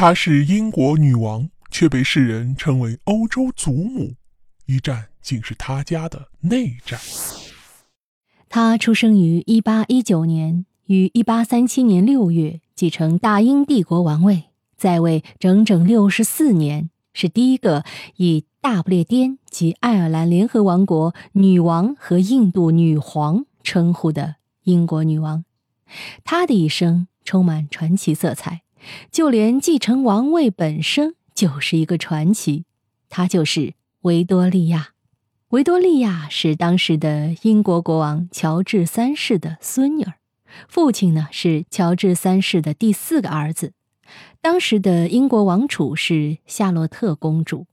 她是英国女王，却被世人称为欧洲祖母。一战竟是她家的内战。她出生于一八一九年，于一八三七年六月继承大英帝国王位，在位整整六十四年，是第一个以大不列颠及爱尔兰联合王国女王和印度女皇称呼的英国女王。她的一生充满传奇色彩。就连继承王位本身就是一个传奇，她就是维多利亚。维多利亚是当时的英国国王乔治三世的孙女儿，父亲呢是乔治三世的第四个儿子。当时的英国王储是夏洛特公主，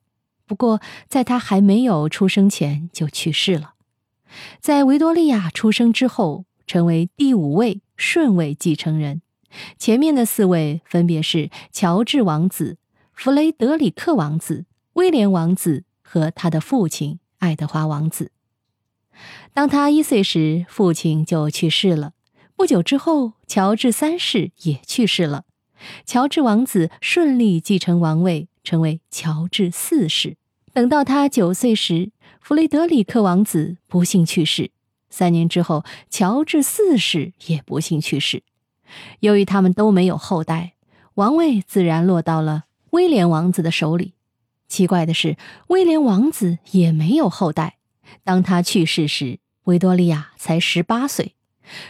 不过在她还没有出生前就去世了。在维多利亚出生之后，成为第五位顺位继承人。前面的四位分别是乔治王子、弗雷德里克王子、威廉王子和他的父亲爱德华王子。当他一岁时，父亲就去世了。不久之后，乔治三世也去世了。乔治王子顺利继承王位，成为乔治四世。等到他九岁时，弗雷德里克王子不幸去世。三年之后，乔治四世也不幸去世。由于他们都没有后代，王位自然落到了威廉王子的手里。奇怪的是，威廉王子也没有后代。当他去世时，维多利亚才十八岁。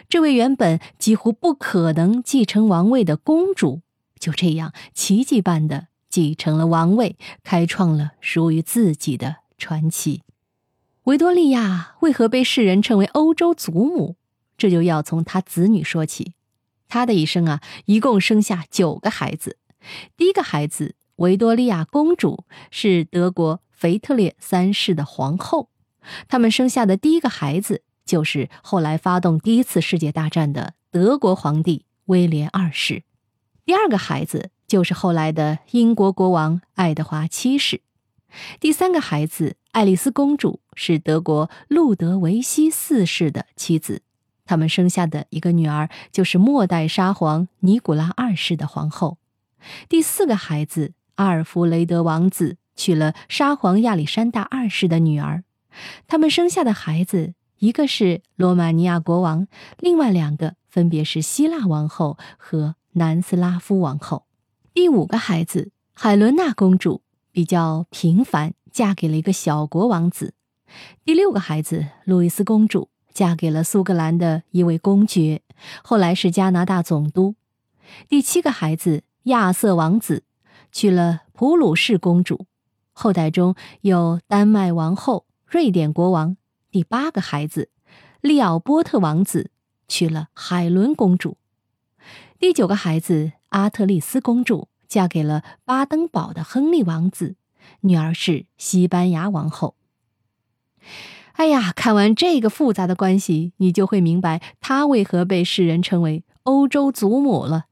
这位原本几乎不可能继承王位的公主，就这样奇迹般的继承了王位，开创了属于自己的传奇。维多利亚为何被世人称为欧洲祖母？这就要从她子女说起。他的一生啊，一共生下九个孩子。第一个孩子维多利亚公主是德国腓特烈三世的皇后，他们生下的第一个孩子就是后来发动第一次世界大战的德国皇帝威廉二世。第二个孩子就是后来的英国国王爱德华七世。第三个孩子爱丽丝公主是德国路德维希四世的妻子。他们生下的一个女儿就是末代沙皇尼古拉二世的皇后。第四个孩子阿尔弗雷德王子娶了沙皇亚历山大二世的女儿。他们生下的孩子一个是罗马尼亚国王，另外两个分别是希腊王后和南斯拉夫王后。第五个孩子海伦娜公主比较平凡，嫁给了一个小国王子。第六个孩子路易斯公主。嫁给了苏格兰的一位公爵，后来是加拿大总督。第七个孩子亚瑟王子娶了普鲁士公主，后代中有丹麦王后、瑞典国王。第八个孩子利奥波特王子娶了海伦公主。第九个孩子阿特丽斯公主嫁给了巴登堡的亨利王子，女儿是西班牙王后。哎呀，看完这个复杂的关系，你就会明白他为何被世人称为欧洲祖母了。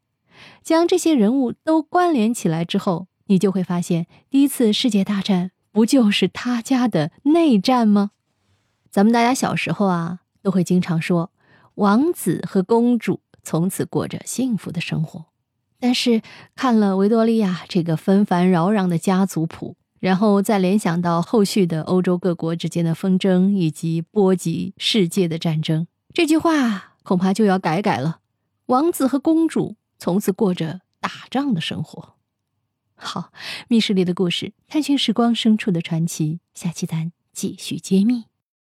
将这些人物都关联起来之后，你就会发现，第一次世界大战不就是他家的内战吗？咱们大家小时候啊，都会经常说，王子和公主从此过着幸福的生活。但是看了维多利亚这个纷繁扰攘的家族谱。然后再联想到后续的欧洲各国之间的纷争以及波及世界的战争，这句话恐怕就要改改了。王子和公主从此过着打仗的生活。好，密室里的故事，探寻时光深处的传奇，下期咱继续揭秘。